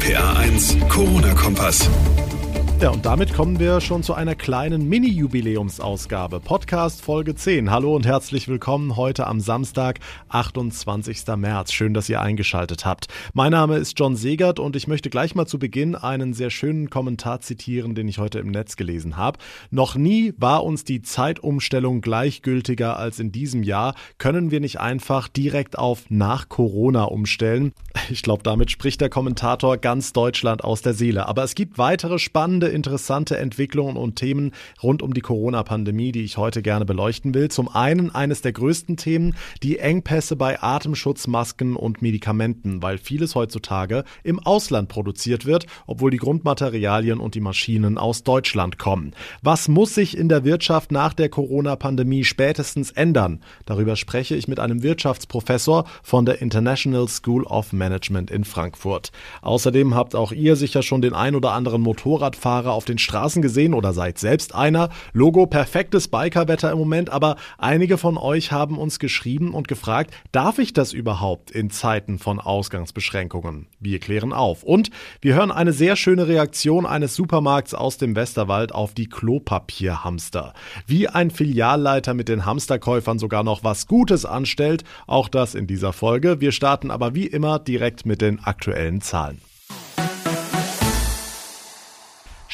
RPA 1, Corona-Kompass. Ja, und damit kommen wir schon zu einer kleinen Mini-Jubiläumsausgabe. Podcast Folge 10. Hallo und herzlich willkommen heute am Samstag, 28. März. Schön, dass ihr eingeschaltet habt. Mein Name ist John Segert und ich möchte gleich mal zu Beginn einen sehr schönen Kommentar zitieren, den ich heute im Netz gelesen habe. Noch nie war uns die Zeitumstellung gleichgültiger als in diesem Jahr. Können wir nicht einfach direkt auf nach Corona umstellen? Ich glaube, damit spricht der Kommentator ganz Deutschland aus der Seele. Aber es gibt weitere spannende interessante Entwicklungen und Themen rund um die Corona-Pandemie, die ich heute gerne beleuchten will. Zum einen eines der größten Themen, die Engpässe bei Atemschutzmasken und Medikamenten, weil vieles heutzutage im Ausland produziert wird, obwohl die Grundmaterialien und die Maschinen aus Deutschland kommen. Was muss sich in der Wirtschaft nach der Corona-Pandemie spätestens ändern? Darüber spreche ich mit einem Wirtschaftsprofessor von der International School of Management in Frankfurt. Außerdem habt auch ihr sicher schon den ein oder anderen Motorradfahrer Radfahrer auf den Straßen gesehen oder seid selbst einer. Logo perfektes Bikerwetter im Moment, aber einige von euch haben uns geschrieben und gefragt, darf ich das überhaupt in Zeiten von Ausgangsbeschränkungen? Wir klären auf. Und wir hören eine sehr schöne Reaktion eines Supermarkts aus dem Westerwald auf die Klopapierhamster. Wie ein Filialleiter mit den Hamsterkäufern sogar noch was Gutes anstellt, auch das in dieser Folge. Wir starten aber wie immer direkt mit den aktuellen Zahlen.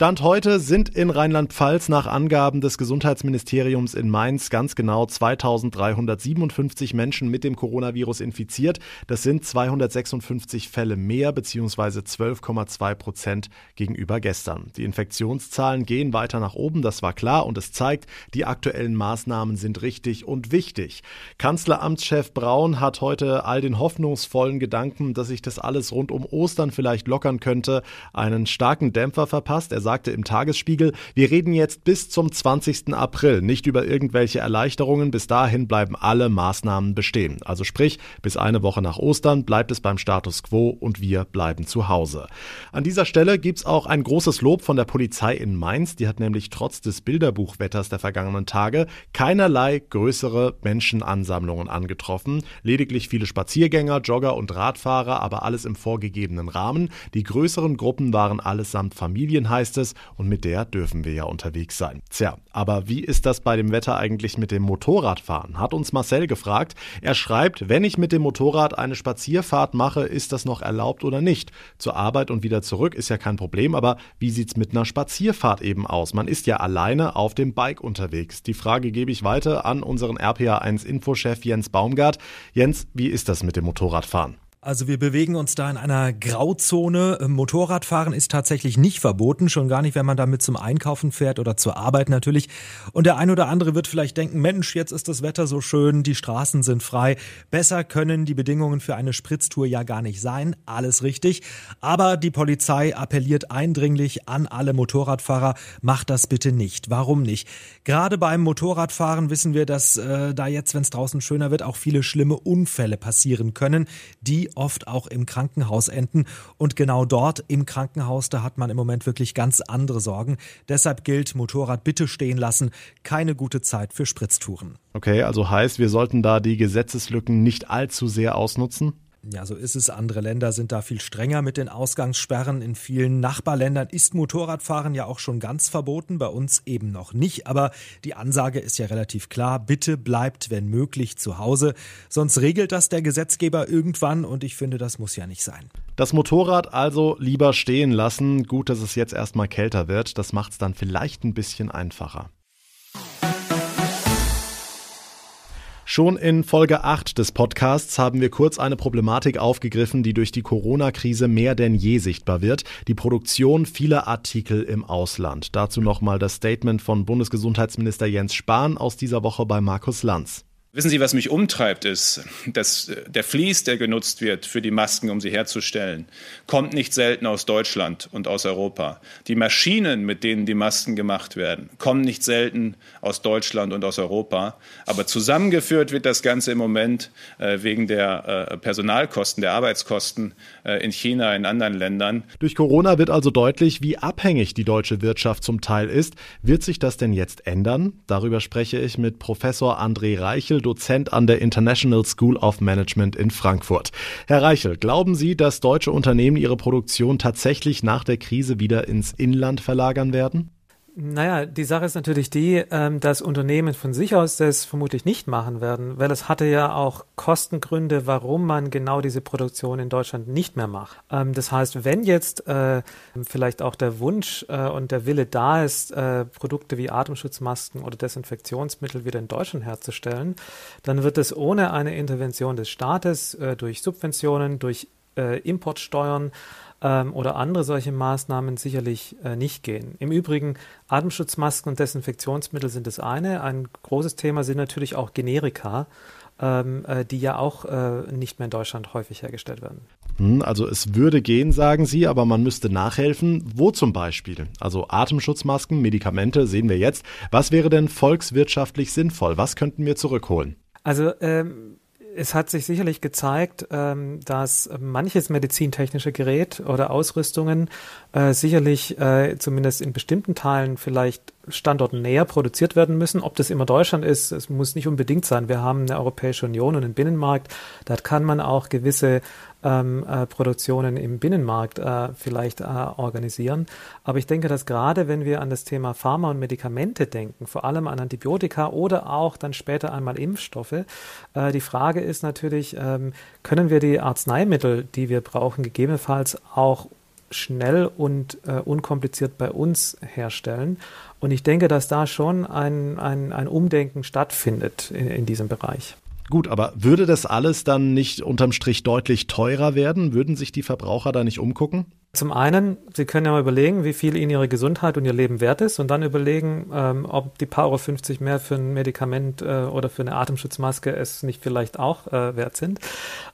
Stand heute sind in Rheinland-Pfalz nach Angaben des Gesundheitsministeriums in Mainz ganz genau 2357 Menschen mit dem Coronavirus infiziert. Das sind 256 Fälle mehr bzw. 12,2 Prozent gegenüber gestern. Die Infektionszahlen gehen weiter nach oben, das war klar und es zeigt, die aktuellen Maßnahmen sind richtig und wichtig. Kanzleramtschef Braun hat heute all den hoffnungsvollen Gedanken, dass sich das alles rund um Ostern vielleicht lockern könnte, einen starken Dämpfer verpasst. Er sagte im Tagesspiegel, wir reden jetzt bis zum 20. April nicht über irgendwelche Erleichterungen. Bis dahin bleiben alle Maßnahmen bestehen. Also sprich, bis eine Woche nach Ostern bleibt es beim Status quo und wir bleiben zu Hause. An dieser Stelle gibt es auch ein großes Lob von der Polizei in Mainz. Die hat nämlich trotz des Bilderbuchwetters der vergangenen Tage keinerlei größere Menschenansammlungen angetroffen. Lediglich viele Spaziergänger, Jogger und Radfahrer, aber alles im vorgegebenen Rahmen. Die größeren Gruppen waren allesamt Familien, heißt es es und mit der dürfen wir ja unterwegs sein. Tja, aber wie ist das bei dem Wetter eigentlich mit dem Motorradfahren? Hat uns Marcel gefragt. Er schreibt, wenn ich mit dem Motorrad eine Spazierfahrt mache, ist das noch erlaubt oder nicht? Zur Arbeit und wieder zurück ist ja kein Problem, aber wie sieht's mit einer Spazierfahrt eben aus? Man ist ja alleine auf dem Bike unterwegs. Die Frage gebe ich weiter an unseren RPA1 Infochef Jens Baumgart. Jens, wie ist das mit dem Motorradfahren? Also wir bewegen uns da in einer Grauzone. Motorradfahren ist tatsächlich nicht verboten, schon gar nicht, wenn man damit zum Einkaufen fährt oder zur Arbeit natürlich. Und der ein oder andere wird vielleicht denken, Mensch, jetzt ist das Wetter so schön, die Straßen sind frei. Besser können die Bedingungen für eine Spritztour ja gar nicht sein. Alles richtig. Aber die Polizei appelliert eindringlich an alle Motorradfahrer, macht das bitte nicht. Warum nicht? Gerade beim Motorradfahren wissen wir, dass äh, da jetzt, wenn es draußen schöner wird, auch viele schlimme Unfälle passieren können, die oft auch im Krankenhaus enden. Und genau dort im Krankenhaus, da hat man im Moment wirklich ganz andere Sorgen. Deshalb gilt Motorrad bitte stehen lassen. Keine gute Zeit für Spritztouren. Okay, also heißt, wir sollten da die Gesetzeslücken nicht allzu sehr ausnutzen? Ja, so ist es. Andere Länder sind da viel strenger mit den Ausgangssperren. In vielen Nachbarländern ist Motorradfahren ja auch schon ganz verboten, bei uns eben noch nicht. Aber die Ansage ist ja relativ klar. Bitte bleibt, wenn möglich, zu Hause. Sonst regelt das der Gesetzgeber irgendwann und ich finde, das muss ja nicht sein. Das Motorrad also lieber stehen lassen. Gut, dass es jetzt erstmal kälter wird. Das macht es dann vielleicht ein bisschen einfacher. Schon in Folge 8 des Podcasts haben wir kurz eine Problematik aufgegriffen, die durch die Corona-Krise mehr denn je sichtbar wird. Die Produktion vieler Artikel im Ausland. Dazu nochmal das Statement von Bundesgesundheitsminister Jens Spahn aus dieser Woche bei Markus Lanz. Wissen Sie, was mich umtreibt, ist, dass der Vlies, der genutzt wird für die Masken, um sie herzustellen, kommt nicht selten aus Deutschland und aus Europa. Die Maschinen, mit denen die Masken gemacht werden, kommen nicht selten aus Deutschland und aus Europa. Aber zusammengeführt wird das Ganze im Moment äh, wegen der äh, Personalkosten, der Arbeitskosten äh, in China, in anderen Ländern. Durch Corona wird also deutlich, wie abhängig die deutsche Wirtschaft zum Teil ist. Wird sich das denn jetzt ändern? Darüber spreche ich mit Professor André Reichel, Dozent an der International School of Management in Frankfurt. Herr Reichel, glauben Sie, dass deutsche Unternehmen ihre Produktion tatsächlich nach der Krise wieder ins Inland verlagern werden? Naja, die Sache ist natürlich die, ähm, dass Unternehmen von sich aus das vermutlich nicht machen werden, weil es hatte ja auch Kostengründe, warum man genau diese Produktion in Deutschland nicht mehr macht. Ähm, das heißt, wenn jetzt äh, vielleicht auch der Wunsch äh, und der Wille da ist, äh, Produkte wie Atemschutzmasken oder Desinfektionsmittel wieder in Deutschland herzustellen, dann wird es ohne eine Intervention des Staates durch Subventionen, durch Importsteuern ähm, oder andere solche Maßnahmen sicherlich äh, nicht gehen. Im Übrigen, Atemschutzmasken und Desinfektionsmittel sind das eine. Ein großes Thema sind natürlich auch Generika, ähm, äh, die ja auch äh, nicht mehr in Deutschland häufig hergestellt werden. Hm, also es würde gehen, sagen Sie, aber man müsste nachhelfen. Wo zum Beispiel? Also Atemschutzmasken, Medikamente sehen wir jetzt. Was wäre denn volkswirtschaftlich sinnvoll? Was könnten wir zurückholen? Also ähm, es hat sich sicherlich gezeigt, ähm, dass manches medizintechnische Gerät oder Ausrüstungen äh, sicherlich äh, zumindest in bestimmten Teilen vielleicht Standorten näher produziert werden müssen. Ob das immer Deutschland ist, es muss nicht unbedingt sein. Wir haben eine Europäische Union und einen Binnenmarkt. Da kann man auch gewisse ähm, äh, Produktionen im Binnenmarkt äh, vielleicht äh, organisieren. Aber ich denke, dass gerade wenn wir an das Thema Pharma und Medikamente denken, vor allem an Antibiotika oder auch dann später einmal Impfstoffe, äh, die Frage ist natürlich, ähm, können wir die Arzneimittel, die wir brauchen, gegebenenfalls auch schnell und äh, unkompliziert bei uns herstellen. Und ich denke, dass da schon ein, ein, ein Umdenken stattfindet in, in diesem Bereich. Gut, aber würde das alles dann nicht unterm Strich deutlich teurer werden? Würden sich die Verbraucher da nicht umgucken? Zum einen, Sie können ja mal überlegen, wie viel Ihnen Ihre Gesundheit und Ihr Leben wert ist und dann überlegen, ähm, ob die paar Euro 50 mehr für ein Medikament äh, oder für eine Atemschutzmaske es nicht vielleicht auch äh, wert sind.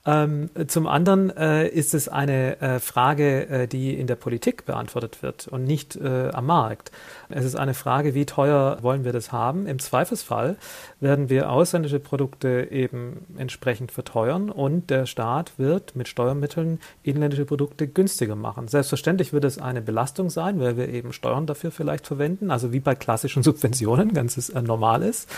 Ähm, zum anderen äh, ist es eine äh, Frage, äh, die in der Politik beantwortet wird und nicht äh, am Markt. Es ist eine Frage, wie teuer wollen wir das haben? Im Zweifelsfall werden wir ausländische Produkte eben entsprechend verteuern und der Staat wird mit Steuermitteln inländische Produkte günstiger machen. Selbstverständlich wird es eine Belastung sein, weil wir eben Steuern dafür vielleicht verwenden, also wie bei klassischen Subventionen, ganz äh, normal ist.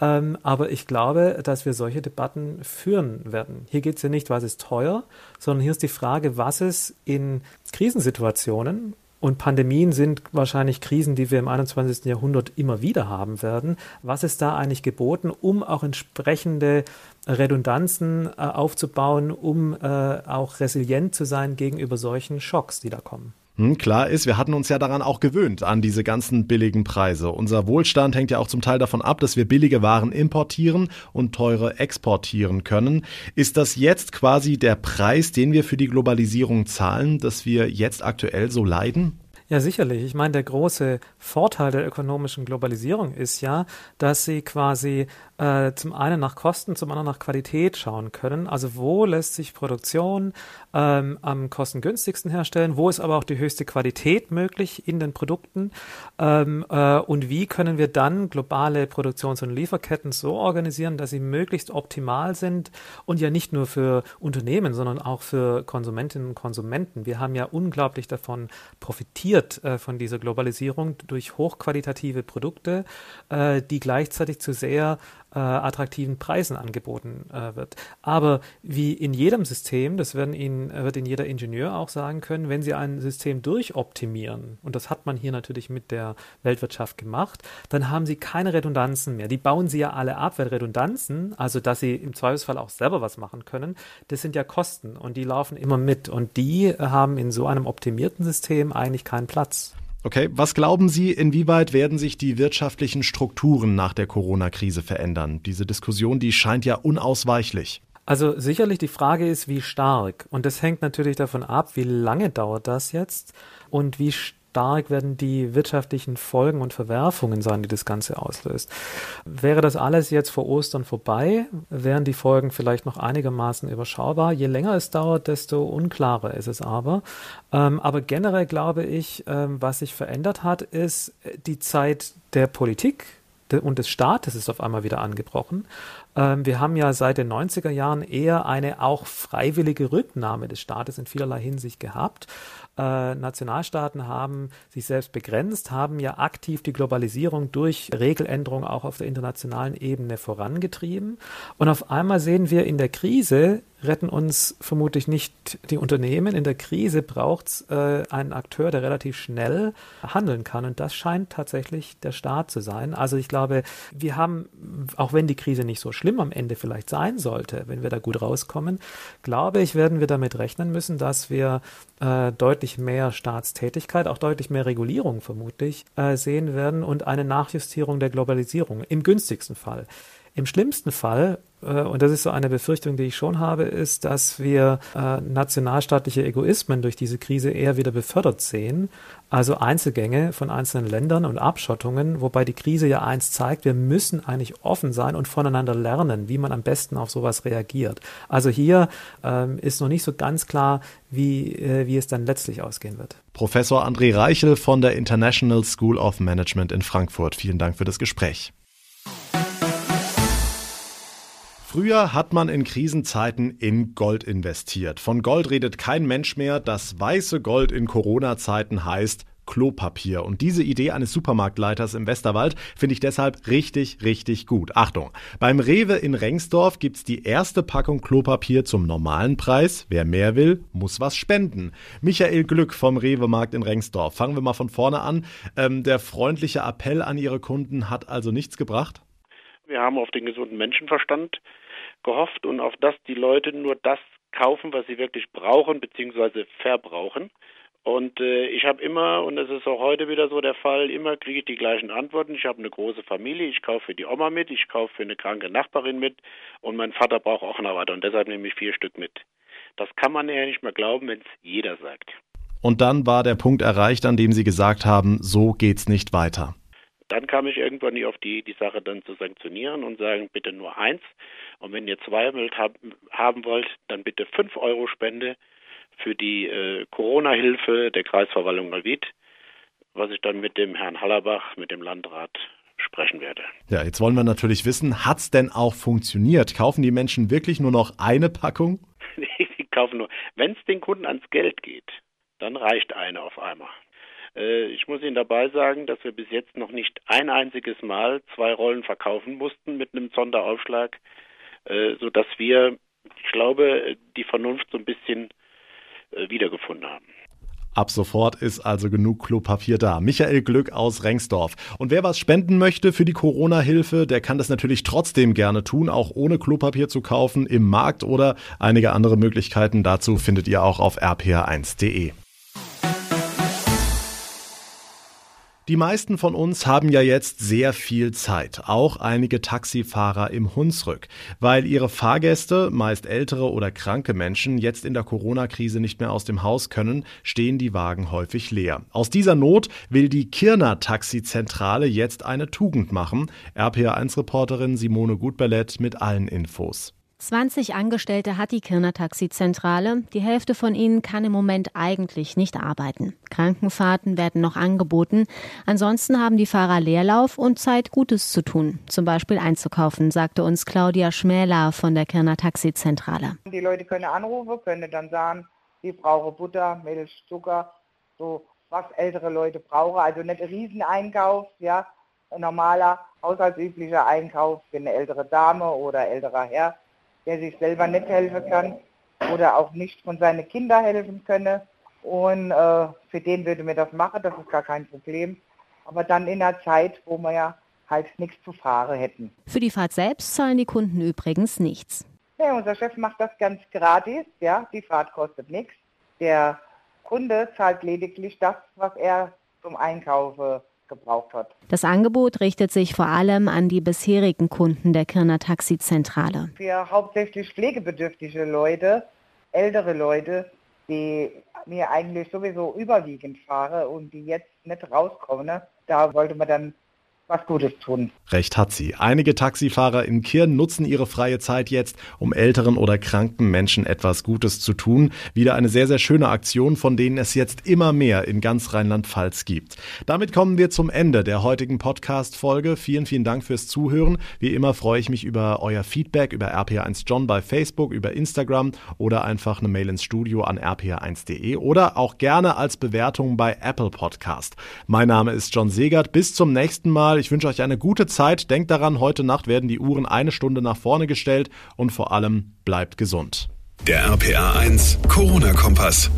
Ähm, aber ich glaube, dass wir solche Debatten führen werden. Hier geht es ja nicht, was ist teuer, sondern hier ist die Frage, was ist in Krisensituationen und Pandemien sind wahrscheinlich Krisen, die wir im 21. Jahrhundert immer wieder haben werden. Was ist da eigentlich geboten, um auch entsprechende Redundanzen äh, aufzubauen, um äh, auch resilient zu sein gegenüber solchen Schocks, die da kommen? Hm, klar ist, wir hatten uns ja daran auch gewöhnt, an diese ganzen billigen Preise. Unser Wohlstand hängt ja auch zum Teil davon ab, dass wir billige Waren importieren und teure exportieren können. Ist das jetzt quasi der Preis, den wir für die Globalisierung zahlen, dass wir jetzt aktuell so leiden? Ja, sicherlich. Ich meine, der große Vorteil der ökonomischen Globalisierung ist ja, dass sie quasi äh, zum einen nach Kosten, zum anderen nach Qualität schauen können. Also wo lässt sich Produktion ähm, am kostengünstigsten herstellen, wo ist aber auch die höchste Qualität möglich in den Produkten ähm, äh, und wie können wir dann globale Produktions- und Lieferketten so organisieren, dass sie möglichst optimal sind und ja nicht nur für Unternehmen, sondern auch für Konsumentinnen und Konsumenten. Wir haben ja unglaublich davon profitiert äh, von dieser Globalisierung durch hochqualitative Produkte, äh, die gleichzeitig zu sehr äh, attraktiven Preisen angeboten äh, wird. Aber wie in jedem System, das werden Ihnen, wird Ihnen jeder Ingenieur auch sagen können, wenn Sie ein System durchoptimieren, und das hat man hier natürlich mit der Weltwirtschaft gemacht, dann haben Sie keine Redundanzen mehr. Die bauen Sie ja alle ab, weil Redundanzen, also dass Sie im Zweifelsfall auch selber was machen können, das sind ja Kosten und die laufen immer mit und die haben in so einem optimierten System eigentlich keinen Platz. Okay, was glauben Sie, inwieweit werden sich die wirtschaftlichen Strukturen nach der Corona-Krise verändern? Diese Diskussion, die scheint ja unausweichlich. Also sicherlich die Frage ist, wie stark. Und das hängt natürlich davon ab, wie lange dauert das jetzt und wie stark stark werden die wirtschaftlichen Folgen und Verwerfungen sein, die das Ganze auslöst. Wäre das alles jetzt vor Ostern vorbei, wären die Folgen vielleicht noch einigermaßen überschaubar. Je länger es dauert, desto unklarer ist es aber. Ähm, aber generell glaube ich, ähm, was sich verändert hat, ist die Zeit der Politik und des Staates ist auf einmal wieder angebrochen. Ähm, wir haben ja seit den 90er Jahren eher eine auch freiwillige Rücknahme des Staates in vielerlei Hinsicht gehabt. Äh, Nationalstaaten haben sich selbst begrenzt, haben ja aktiv die Globalisierung durch Regeländerungen auch auf der internationalen Ebene vorangetrieben. Und auf einmal sehen wir in der Krise, retten uns vermutlich nicht die Unternehmen. In der Krise braucht es äh, einen Akteur, der relativ schnell handeln kann. Und das scheint tatsächlich der Staat zu sein. Also ich glaube, wir haben, auch wenn die Krise nicht so schlimm am Ende vielleicht sein sollte, wenn wir da gut rauskommen, glaube ich, werden wir damit rechnen müssen, dass wir äh, deutlich mehr Staatstätigkeit, auch deutlich mehr Regulierung vermutlich äh, sehen werden und eine Nachjustierung der Globalisierung im günstigsten Fall. Im schlimmsten Fall, äh, und das ist so eine Befürchtung, die ich schon habe, ist, dass wir äh, nationalstaatliche Egoismen durch diese Krise eher wieder befördert sehen. Also Einzelgänge von einzelnen Ländern und Abschottungen, wobei die Krise ja eins zeigt, wir müssen eigentlich offen sein und voneinander lernen, wie man am besten auf sowas reagiert. Also hier ähm, ist noch nicht so ganz klar, wie, äh, wie es dann letztlich ausgehen wird. Professor André Reichel von der International School of Management in Frankfurt. Vielen Dank für das Gespräch. Früher hat man in Krisenzeiten in Gold investiert. Von Gold redet kein Mensch mehr. Das weiße Gold in Corona-Zeiten heißt Klopapier. Und diese Idee eines Supermarktleiters im Westerwald finde ich deshalb richtig, richtig gut. Achtung, beim Rewe in Rengsdorf gibt es die erste Packung Klopapier zum normalen Preis. Wer mehr will, muss was spenden. Michael Glück vom Rewe-Markt in Rengsdorf. Fangen wir mal von vorne an. Ähm, der freundliche Appell an Ihre Kunden hat also nichts gebracht? Wir haben auf den gesunden Menschenverstand gehofft und auf das die Leute nur das kaufen, was sie wirklich brauchen bzw. verbrauchen. Und äh, ich habe immer, und das ist auch heute wieder so der Fall, immer kriege ich die gleichen Antworten. Ich habe eine große Familie, ich kaufe für die Oma mit, ich kaufe für eine kranke Nachbarin mit und mein Vater braucht auch noch weiter und deshalb nehme ich vier Stück mit. Das kann man ja nicht mehr glauben, wenn es jeder sagt. Und dann war der Punkt erreicht, an dem Sie gesagt haben, so geht's nicht weiter. Dann kam ich irgendwann nicht auf die, die Sache dann zu sanktionieren und sagen, bitte nur eins. Und wenn ihr zwei haben wollt, dann bitte fünf Euro Spende für die äh, Corona-Hilfe der Kreisverwaltung Neuwied, was ich dann mit dem Herrn Hallerbach, mit dem Landrat sprechen werde. Ja, jetzt wollen wir natürlich wissen, hat es denn auch funktioniert? Kaufen die Menschen wirklich nur noch eine Packung? nee, die kaufen nur. Wenn es den Kunden ans Geld geht, dann reicht eine auf einmal. Äh, ich muss Ihnen dabei sagen, dass wir bis jetzt noch nicht ein einziges Mal zwei Rollen verkaufen mussten mit einem Sonderaufschlag, äh, sodass wir, ich glaube, die Vernunft so ein bisschen äh, wiedergefunden haben. Ab sofort ist also genug Klopapier da. Michael Glück aus Rengsdorf. Und wer was spenden möchte für die Corona-Hilfe, der kann das natürlich trotzdem gerne tun, auch ohne Klopapier zu kaufen im Markt oder einige andere Möglichkeiten dazu findet ihr auch auf rpr1.de. Die meisten von uns haben ja jetzt sehr viel Zeit, auch einige Taxifahrer im Hunsrück, weil ihre Fahrgäste, meist ältere oder kranke Menschen, jetzt in der Corona-Krise nicht mehr aus dem Haus können, stehen die Wagen häufig leer. Aus dieser Not will die Kirner Taxizentrale jetzt eine Tugend machen. RPA1-Reporterin Simone Gutballett mit allen Infos. 20 Angestellte hat die Kirner Taxizentrale. Die Hälfte von ihnen kann im Moment eigentlich nicht arbeiten. Krankenfahrten werden noch angeboten. Ansonsten haben die Fahrer Leerlauf und Zeit, Gutes zu tun. Zum Beispiel einzukaufen, sagte uns Claudia Schmäler von der Kirner Taxizentrale. Die Leute können anrufen, können dann sagen, sie brauchen Butter, Milch, Zucker, so was ältere Leute brauchen. Also nicht ein Rieseneinkauf, ja, ein normaler, haushaltsüblicher Einkauf für eine ältere Dame oder älterer Herr der sich selber nicht helfen kann oder auch nicht von seinen Kindern helfen könne. Und äh, für den würde mir das machen, das ist gar kein Problem. Aber dann in einer Zeit, wo wir ja halt nichts zu fahren hätten. Für die Fahrt selbst zahlen die Kunden übrigens nichts. Ja, unser Chef macht das ganz gratis, ja, die Fahrt kostet nichts. Der Kunde zahlt lediglich das, was er zum Einkaufen gebraucht hat. Das Angebot richtet sich vor allem an die bisherigen Kunden der Kirner Taxizentrale. Für hauptsächlich pflegebedürftige Leute, ältere Leute, die mir eigentlich sowieso überwiegend fahre und die jetzt nicht rauskommen, da wollte man dann was Gutes tun. Recht hat sie. Einige Taxifahrer in Kirn nutzen ihre freie Zeit jetzt, um älteren oder kranken Menschen etwas Gutes zu tun. Wieder eine sehr, sehr schöne Aktion, von denen es jetzt immer mehr in ganz Rheinland-Pfalz gibt. Damit kommen wir zum Ende der heutigen Podcast-Folge. Vielen, vielen Dank fürs Zuhören. Wie immer freue ich mich über euer Feedback über RPA1 John bei Facebook, über Instagram oder einfach eine Mail ins Studio an rpa1.de oder auch gerne als Bewertung bei Apple Podcast. Mein Name ist John Segert. Bis zum nächsten Mal. Ich wünsche euch eine gute Zeit. Denkt daran, heute Nacht werden die Uhren eine Stunde nach vorne gestellt und vor allem bleibt gesund. Der RPA 1 Corona-Kompass.